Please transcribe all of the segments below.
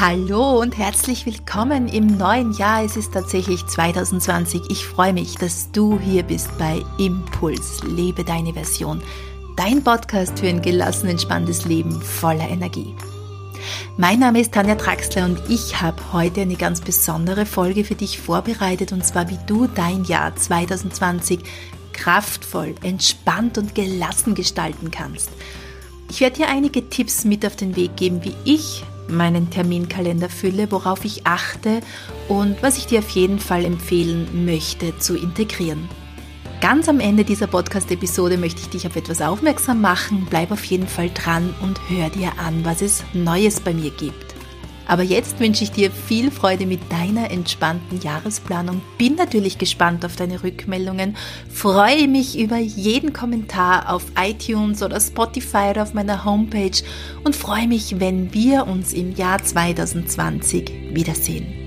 Hallo und herzlich willkommen im neuen Jahr. Es ist tatsächlich 2020. Ich freue mich, dass du hier bist bei Impuls. Lebe deine Version. Dein Podcast für ein gelassen, entspanntes Leben voller Energie. Mein Name ist Tanja Traxler und ich habe heute eine ganz besondere Folge für dich vorbereitet und zwar wie du dein Jahr 2020 kraftvoll, entspannt und gelassen gestalten kannst. Ich werde dir einige Tipps mit auf den Weg geben, wie ich meinen Terminkalender fülle, worauf ich achte und was ich dir auf jeden Fall empfehlen möchte zu integrieren. Ganz am Ende dieser Podcast-Episode möchte ich dich auf etwas aufmerksam machen. Bleib auf jeden Fall dran und hör dir an, was es Neues bei mir gibt. Aber jetzt wünsche ich dir viel Freude mit deiner entspannten Jahresplanung. Bin natürlich gespannt auf deine Rückmeldungen. Freue mich über jeden Kommentar auf iTunes oder Spotify oder auf meiner Homepage und freue mich, wenn wir uns im Jahr 2020 wiedersehen.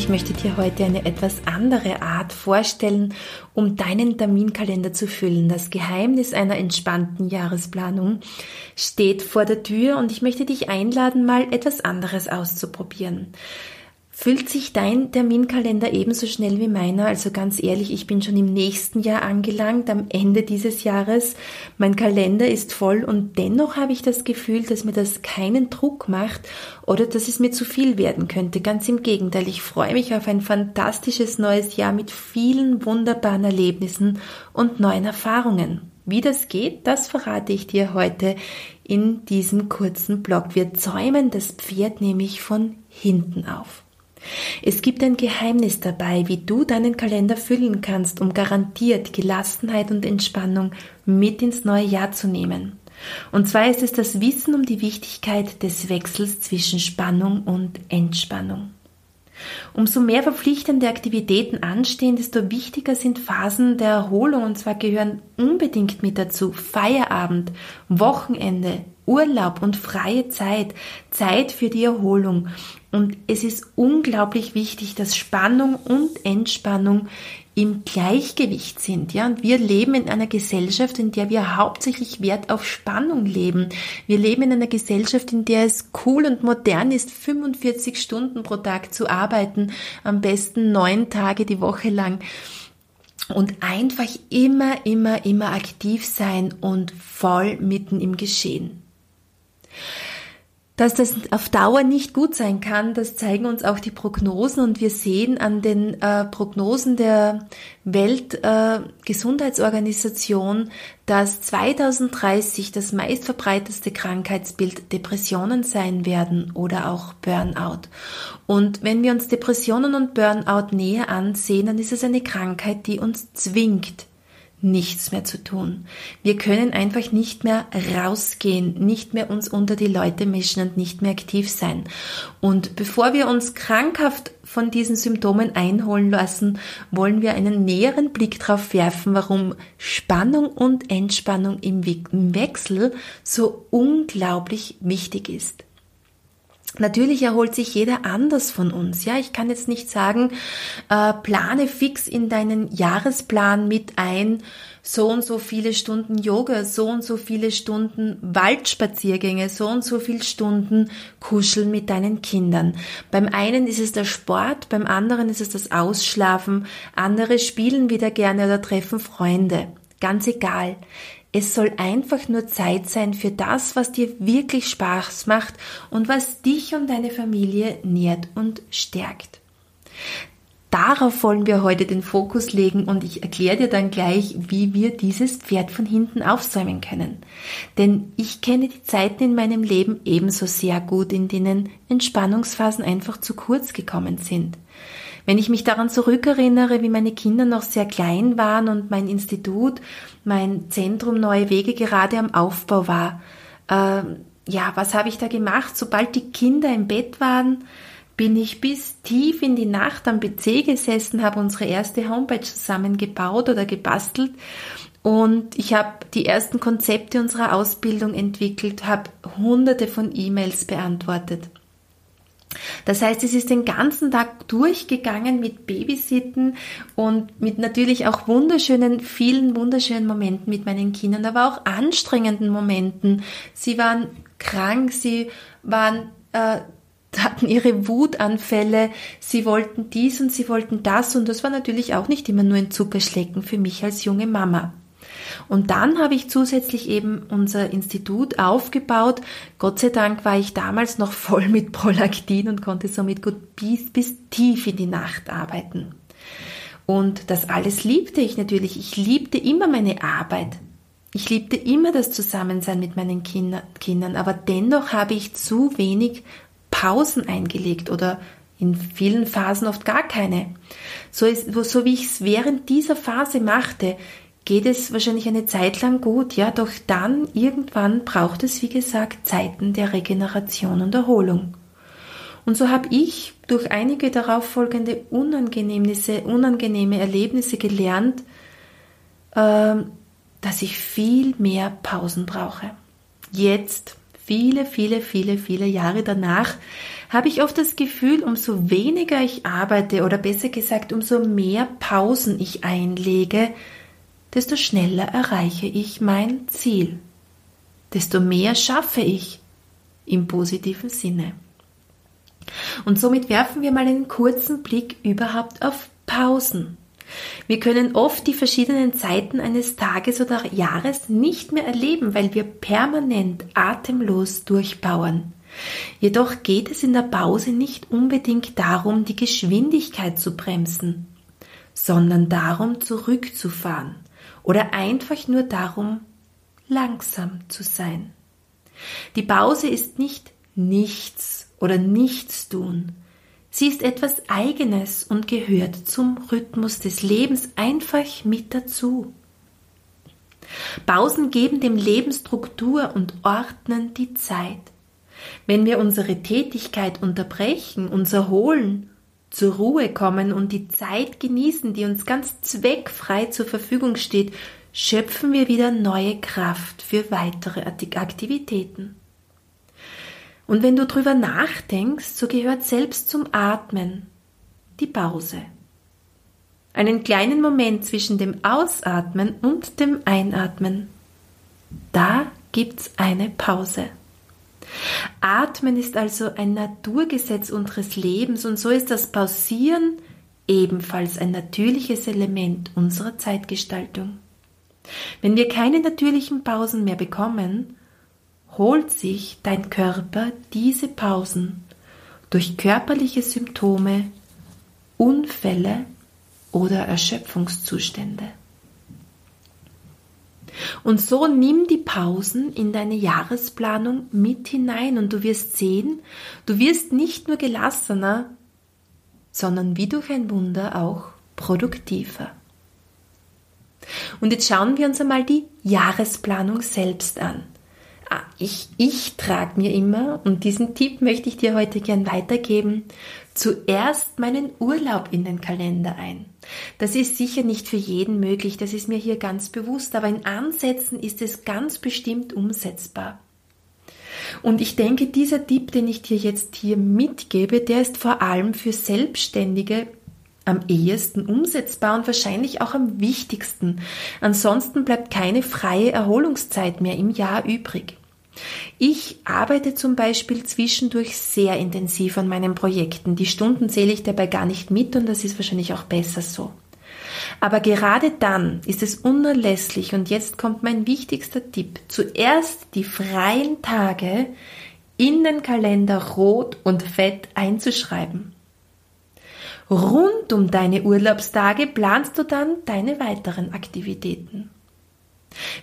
Ich möchte dir heute eine etwas andere Art vorstellen, um deinen Terminkalender zu füllen. Das Geheimnis einer entspannten Jahresplanung steht vor der Tür und ich möchte dich einladen, mal etwas anderes auszuprobieren. Füllt sich dein Terminkalender ebenso schnell wie meiner? Also ganz ehrlich, ich bin schon im nächsten Jahr angelangt, am Ende dieses Jahres. Mein Kalender ist voll und dennoch habe ich das Gefühl, dass mir das keinen Druck macht oder dass es mir zu viel werden könnte. Ganz im Gegenteil, ich freue mich auf ein fantastisches neues Jahr mit vielen wunderbaren Erlebnissen und neuen Erfahrungen. Wie das geht, das verrate ich dir heute in diesem kurzen Blog. Wir zäumen das Pferd nämlich von hinten auf. Es gibt ein Geheimnis dabei, wie du deinen Kalender füllen kannst, um garantiert Gelassenheit und Entspannung mit ins neue Jahr zu nehmen. Und zwar ist es das Wissen um die Wichtigkeit des Wechsels zwischen Spannung und Entspannung. Umso mehr verpflichtende Aktivitäten anstehen, desto wichtiger sind Phasen der Erholung und zwar gehören unbedingt mit dazu Feierabend, Wochenende, Urlaub und freie Zeit, Zeit für die Erholung. Und es ist unglaublich wichtig, dass Spannung und Entspannung im Gleichgewicht sind. Ja, und wir leben in einer Gesellschaft, in der wir hauptsächlich Wert auf Spannung leben. Wir leben in einer Gesellschaft, in der es cool und modern ist, 45 Stunden pro Tag zu arbeiten, am besten neun Tage die Woche lang und einfach immer, immer, immer aktiv sein und voll mitten im Geschehen. Dass das auf Dauer nicht gut sein kann, das zeigen uns auch die Prognosen und wir sehen an den äh, Prognosen der Weltgesundheitsorganisation, äh, dass 2030 das meistverbreiteste Krankheitsbild Depressionen sein werden oder auch Burnout. Und wenn wir uns Depressionen und Burnout näher ansehen, dann ist es eine Krankheit, die uns zwingt, nichts mehr zu tun. Wir können einfach nicht mehr rausgehen, nicht mehr uns unter die Leute mischen und nicht mehr aktiv sein. Und bevor wir uns krankhaft von diesen Symptomen einholen lassen, wollen wir einen näheren Blick darauf werfen, warum Spannung und Entspannung im Wechsel so unglaublich wichtig ist. Natürlich erholt sich jeder anders von uns. Ja, ich kann jetzt nicht sagen, äh, plane fix in deinen Jahresplan mit ein, so und so viele Stunden Yoga, so und so viele Stunden Waldspaziergänge, so und so viele Stunden Kuscheln mit deinen Kindern. Beim einen ist es der Sport, beim anderen ist es das Ausschlafen, andere spielen wieder gerne oder treffen Freunde. Ganz egal. Es soll einfach nur Zeit sein für das, was dir wirklich Spaß macht und was dich und deine Familie nährt und stärkt. Darauf wollen wir heute den Fokus legen und ich erkläre dir dann gleich, wie wir dieses Pferd von hinten aufsäumen können. Denn ich kenne die Zeiten in meinem Leben ebenso sehr gut, in denen Entspannungsphasen einfach zu kurz gekommen sind. Wenn ich mich daran zurückerinnere, wie meine Kinder noch sehr klein waren und mein Institut, mein Zentrum Neue Wege gerade am Aufbau war, äh, ja, was habe ich da gemacht? Sobald die Kinder im Bett waren, bin ich bis tief in die Nacht am PC gesessen, habe unsere erste Homepage zusammengebaut oder gebastelt und ich habe die ersten Konzepte unserer Ausbildung entwickelt, habe hunderte von E-Mails beantwortet. Das heißt, es ist den ganzen Tag durchgegangen mit Babysitten und mit natürlich auch wunderschönen, vielen wunderschönen Momenten mit meinen Kindern, aber auch anstrengenden Momenten. Sie waren krank, sie waren äh, hatten ihre Wutanfälle, sie wollten dies und sie wollten das und das war natürlich auch nicht immer nur ein Zuckerschlecken für mich als junge Mama. Und dann habe ich zusätzlich eben unser Institut aufgebaut. Gott sei Dank war ich damals noch voll mit Prolaktin und konnte somit gut bis, bis tief in die Nacht arbeiten. Und das alles liebte ich natürlich. Ich liebte immer meine Arbeit. Ich liebte immer das Zusammensein mit meinen Kindern, aber dennoch habe ich zu wenig Pausen eingelegt oder in vielen Phasen oft gar keine. So, ist, so wie ich es während dieser Phase machte, geht es wahrscheinlich eine Zeit lang gut, ja, doch dann irgendwann braucht es, wie gesagt, Zeiten der Regeneration und Erholung. Und so habe ich durch einige darauf folgende Unangenehmnisse, unangenehme Erlebnisse gelernt, äh, dass ich viel mehr Pausen brauche. Jetzt viele, viele, viele, viele Jahre danach habe ich oft das Gefühl, umso weniger ich arbeite oder besser gesagt, umso mehr Pausen ich einlege, desto schneller erreiche ich mein Ziel. Desto mehr schaffe ich im positiven Sinne. Und somit werfen wir mal einen kurzen Blick überhaupt auf Pausen. Wir können oft die verschiedenen Zeiten eines Tages oder Jahres nicht mehr erleben, weil wir permanent atemlos durchbauen. Jedoch geht es in der Pause nicht unbedingt darum, die Geschwindigkeit zu bremsen, sondern darum, zurückzufahren oder einfach nur darum, langsam zu sein. Die Pause ist nicht nichts oder nichts tun, Sie ist etwas Eigenes und gehört zum Rhythmus des Lebens einfach mit dazu. Pausen geben dem Leben Struktur und ordnen die Zeit. Wenn wir unsere Tätigkeit unterbrechen, uns erholen, zur Ruhe kommen und die Zeit genießen, die uns ganz zweckfrei zur Verfügung steht, schöpfen wir wieder neue Kraft für weitere Aktivitäten. Und wenn du drüber nachdenkst, so gehört selbst zum Atmen die Pause. Einen kleinen Moment zwischen dem Ausatmen und dem Einatmen. Da gibt's eine Pause. Atmen ist also ein Naturgesetz unseres Lebens und so ist das Pausieren ebenfalls ein natürliches Element unserer Zeitgestaltung. Wenn wir keine natürlichen Pausen mehr bekommen, holt sich dein Körper diese Pausen durch körperliche Symptome, Unfälle oder Erschöpfungszustände. Und so nimm die Pausen in deine Jahresplanung mit hinein und du wirst sehen, du wirst nicht nur gelassener, sondern wie durch ein Wunder auch produktiver. Und jetzt schauen wir uns einmal die Jahresplanung selbst an. Ah, ich, ich trage mir immer, und diesen Tipp möchte ich dir heute gern weitergeben, zuerst meinen Urlaub in den Kalender ein. Das ist sicher nicht für jeden möglich, das ist mir hier ganz bewusst, aber in Ansätzen ist es ganz bestimmt umsetzbar. Und ich denke, dieser Tipp, den ich dir jetzt hier mitgebe, der ist vor allem für Selbstständige am ehesten umsetzbar und wahrscheinlich auch am wichtigsten. Ansonsten bleibt keine freie Erholungszeit mehr im Jahr übrig. Ich arbeite zum Beispiel zwischendurch sehr intensiv an meinen Projekten. Die Stunden zähle ich dabei gar nicht mit und das ist wahrscheinlich auch besser so. Aber gerade dann ist es unerlässlich und jetzt kommt mein wichtigster Tipp. Zuerst die freien Tage in den Kalender rot und fett einzuschreiben. Rund um deine Urlaubstage planst du dann deine weiteren Aktivitäten.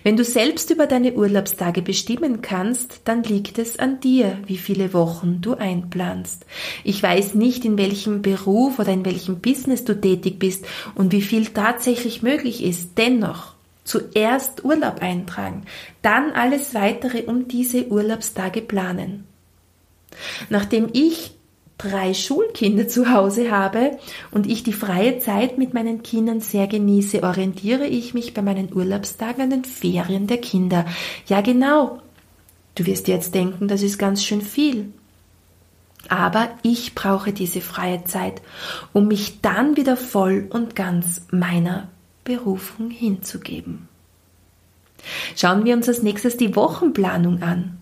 Wenn du selbst über deine Urlaubstage bestimmen kannst, dann liegt es an dir, wie viele Wochen du einplanst. Ich weiß nicht, in welchem Beruf oder in welchem Business du tätig bist und wie viel tatsächlich möglich ist. Dennoch, zuerst Urlaub eintragen, dann alles weitere um diese Urlaubstage planen. Nachdem ich drei Schulkinder zu Hause habe und ich die freie Zeit mit meinen Kindern sehr genieße, orientiere ich mich bei meinen Urlaubstagen an den Ferien der Kinder. Ja, genau. Du wirst jetzt denken, das ist ganz schön viel. Aber ich brauche diese freie Zeit, um mich dann wieder voll und ganz meiner Berufung hinzugeben. Schauen wir uns als nächstes die Wochenplanung an.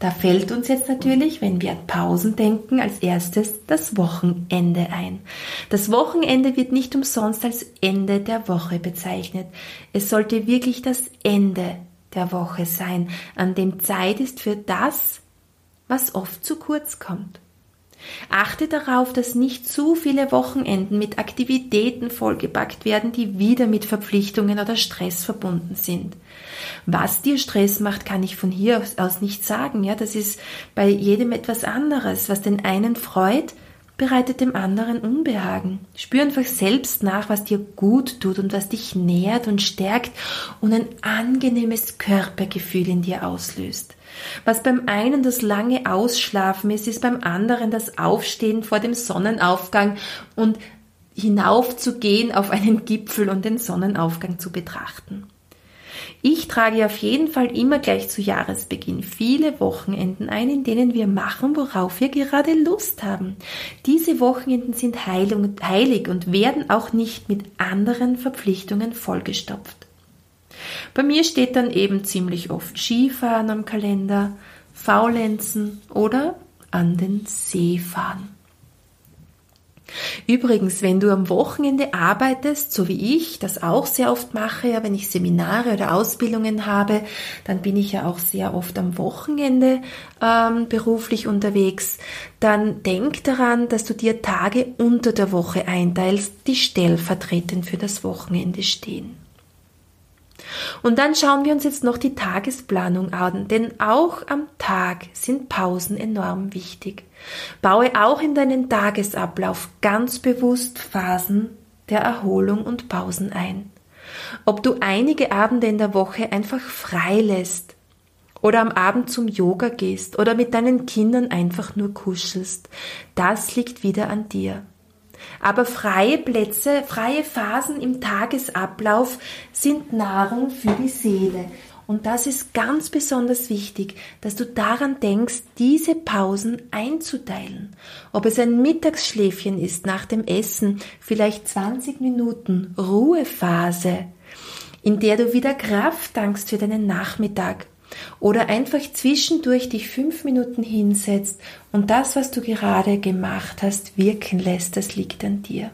Da fällt uns jetzt natürlich, wenn wir an Pausen denken, als erstes das Wochenende ein. Das Wochenende wird nicht umsonst als Ende der Woche bezeichnet. Es sollte wirklich das Ende der Woche sein, an dem Zeit ist für das, was oft zu kurz kommt. Achte darauf, dass nicht zu viele Wochenenden mit Aktivitäten vollgepackt werden, die wieder mit Verpflichtungen oder Stress verbunden sind. Was dir Stress macht, kann ich von hier aus nicht sagen. Ja, das ist bei jedem etwas anderes. Was den einen freut, bereitet dem anderen Unbehagen. Spür einfach selbst nach, was dir gut tut und was dich nährt und stärkt und ein angenehmes Körpergefühl in dir auslöst. Was beim einen das lange Ausschlafen ist, ist beim anderen das Aufstehen vor dem Sonnenaufgang und hinaufzugehen auf einen Gipfel und den Sonnenaufgang zu betrachten. Ich trage auf jeden Fall immer gleich zu Jahresbeginn viele Wochenenden ein, in denen wir machen, worauf wir gerade Lust haben. Diese Wochenenden sind heilig und werden auch nicht mit anderen Verpflichtungen vollgestopft. Bei mir steht dann eben ziemlich oft Skifahren am Kalender, Faulenzen oder an den See fahren. Übrigens, wenn du am Wochenende arbeitest, so wie ich das auch sehr oft mache, ja, wenn ich Seminare oder Ausbildungen habe, dann bin ich ja auch sehr oft am Wochenende ähm, beruflich unterwegs, dann denk daran, dass du dir Tage unter der Woche einteilst, die stellvertretend für das Wochenende stehen. Und dann schauen wir uns jetzt noch die Tagesplanung an, denn auch am Tag sind Pausen enorm wichtig. Baue auch in deinen Tagesablauf ganz bewusst Phasen der Erholung und Pausen ein. Ob du einige Abende in der Woche einfach frei lässt oder am Abend zum Yoga gehst oder mit deinen Kindern einfach nur kuschelst, das liegt wieder an dir. Aber freie Plätze, freie Phasen im Tagesablauf sind Nahrung für die Seele. Und das ist ganz besonders wichtig, dass du daran denkst, diese Pausen einzuteilen. Ob es ein Mittagsschläfchen ist nach dem Essen, vielleicht 20 Minuten Ruhephase, in der du wieder Kraft dankst für deinen Nachmittag oder einfach zwischendurch dich fünf Minuten hinsetzt und das, was du gerade gemacht hast, wirken lässt, das liegt an dir.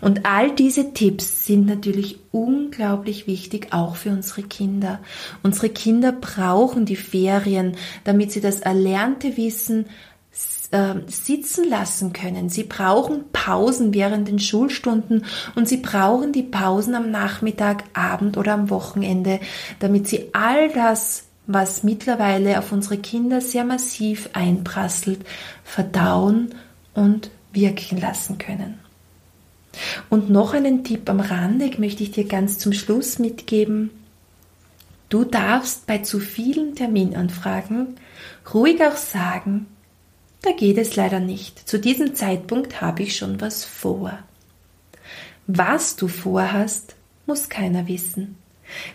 Und all diese Tipps sind natürlich unglaublich wichtig, auch für unsere Kinder. Unsere Kinder brauchen die Ferien, damit sie das erlernte Wissen äh, sitzen lassen können. Sie brauchen Pausen während den Schulstunden und sie brauchen die Pausen am Nachmittag, Abend oder am Wochenende, damit sie all das was mittlerweile auf unsere Kinder sehr massiv einprasselt, verdauen und wirken lassen können. Und noch einen Tipp am Rande möchte ich dir ganz zum Schluss mitgeben. Du darfst bei zu vielen Terminanfragen ruhig auch sagen, da geht es leider nicht. Zu diesem Zeitpunkt habe ich schon was vor. Was du vorhast, muss keiner wissen.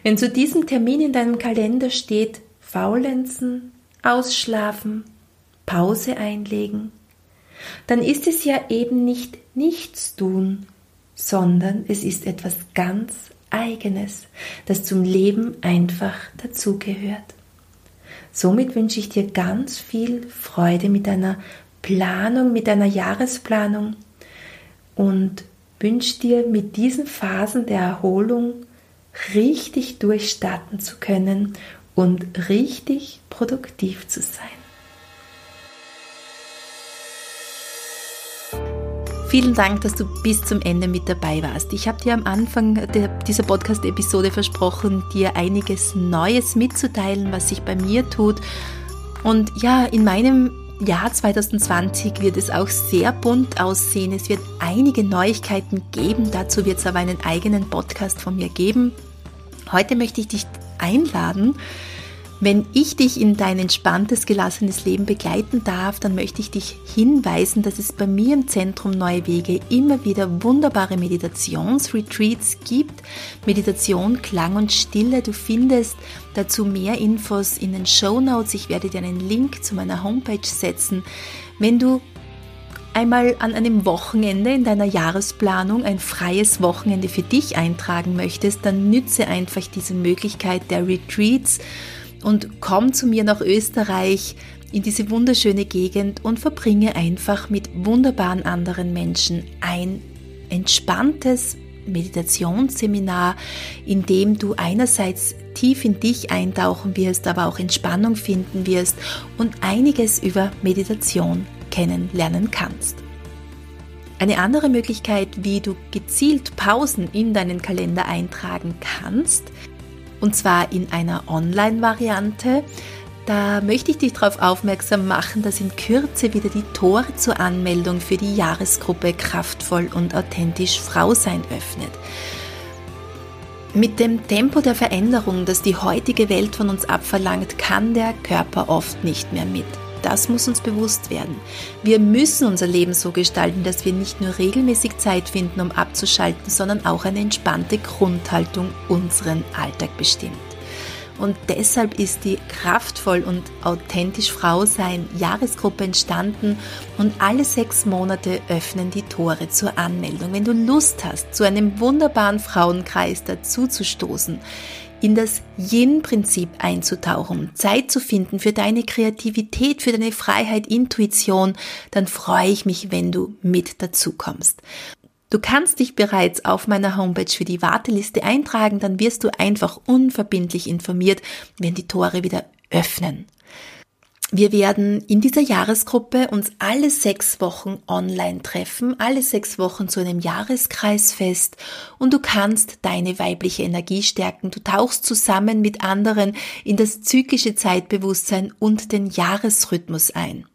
Wenn zu diesem Termin in deinem Kalender steht Faulenzen, Ausschlafen, Pause einlegen, dann ist es ja eben nicht nichts tun, sondern es ist etwas ganz Eigenes, das zum Leben einfach dazugehört. Somit wünsche ich dir ganz viel Freude mit deiner Planung, mit deiner Jahresplanung und wünsche dir mit diesen Phasen der Erholung richtig durchstarten zu können und richtig produktiv zu sein. Vielen Dank, dass du bis zum Ende mit dabei warst. Ich habe dir am Anfang dieser Podcast-Episode versprochen, dir einiges Neues mitzuteilen, was sich bei mir tut. Und ja, in meinem Jahr 2020 wird es auch sehr bunt aussehen. Es wird einige Neuigkeiten geben. Dazu wird es aber einen eigenen Podcast von mir geben. Heute möchte ich dich einladen, Wenn ich dich in dein entspanntes, gelassenes Leben begleiten darf, dann möchte ich dich hinweisen, dass es bei mir im Zentrum Neue Wege immer wieder wunderbare Meditationsretreats gibt. Meditation, Klang und Stille. Du findest dazu mehr Infos in den Show Notes. Ich werde dir einen Link zu meiner Homepage setzen. Wenn du einmal an einem Wochenende in deiner Jahresplanung ein freies Wochenende für dich eintragen möchtest, dann nütze einfach diese Möglichkeit der Retreats und komm zu mir nach Österreich in diese wunderschöne Gegend und verbringe einfach mit wunderbaren anderen Menschen ein entspanntes Meditationsseminar, in dem du einerseits tief in dich eintauchen wirst, aber auch Entspannung finden wirst und einiges über Meditation kennenlernen kannst. Eine andere Möglichkeit, wie du gezielt Pausen in deinen Kalender eintragen kannst, und zwar in einer Online-Variante. Da möchte ich dich darauf aufmerksam machen, dass in Kürze wieder die Tore zur Anmeldung für die Jahresgruppe Kraftvoll und authentisch Frau sein öffnet. Mit dem Tempo der Veränderung, das die heutige Welt von uns abverlangt, kann der Körper oft nicht mehr mit. Das muss uns bewusst werden. Wir müssen unser Leben so gestalten, dass wir nicht nur regelmäßig Zeit finden, um abzuschalten, sondern auch eine entspannte Grundhaltung unseren Alltag bestimmt. Und deshalb ist die kraftvoll und authentisch Frau sein Jahresgruppe entstanden und alle sechs Monate öffnen die Tore zur Anmeldung. Wenn du Lust hast, zu einem wunderbaren Frauenkreis dazuzustoßen, in das Yin-Prinzip einzutauchen, Zeit zu finden für deine Kreativität, für deine Freiheit, Intuition, dann freue ich mich, wenn du mit dazu kommst. Du kannst dich bereits auf meiner Homepage für die Warteliste eintragen, dann wirst du einfach unverbindlich informiert, wenn die Tore wieder öffnen. Wir werden in dieser Jahresgruppe uns alle sechs Wochen online treffen, alle sechs Wochen zu einem Jahreskreisfest und du kannst deine weibliche Energie stärken. Du tauchst zusammen mit anderen in das zyklische Zeitbewusstsein und den Jahresrhythmus ein.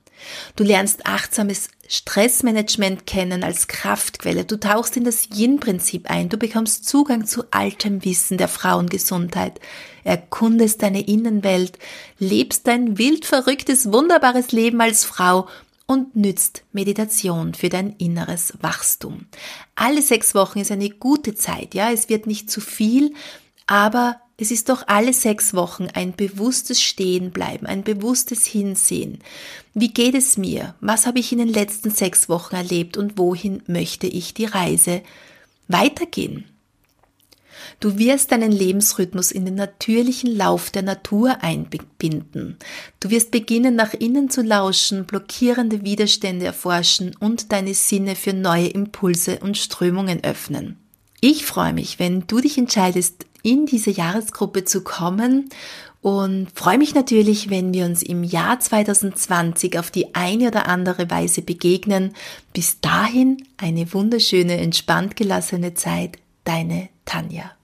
Du lernst achtsames Stressmanagement kennen als Kraftquelle. Du tauchst in das Yin-Prinzip ein. Du bekommst Zugang zu altem Wissen der Frauengesundheit. Erkundest deine Innenwelt, lebst dein wild verrücktes, wunderbares Leben als Frau und nützt Meditation für dein inneres Wachstum. Alle sechs Wochen ist eine gute Zeit, ja. Es wird nicht zu viel, aber es ist doch alle sechs Wochen ein bewusstes Stehenbleiben, ein bewusstes Hinsehen. Wie geht es mir? Was habe ich in den letzten sechs Wochen erlebt und wohin möchte ich die Reise weitergehen? Du wirst deinen Lebensrhythmus in den natürlichen Lauf der Natur einbinden. Du wirst beginnen, nach innen zu lauschen, blockierende Widerstände erforschen und deine Sinne für neue Impulse und Strömungen öffnen. Ich freue mich, wenn du dich entscheidest, in diese Jahresgruppe zu kommen und freue mich natürlich, wenn wir uns im Jahr 2020 auf die eine oder andere Weise begegnen. Bis dahin eine wunderschöne, entspannt gelassene Zeit. Deine Tanja.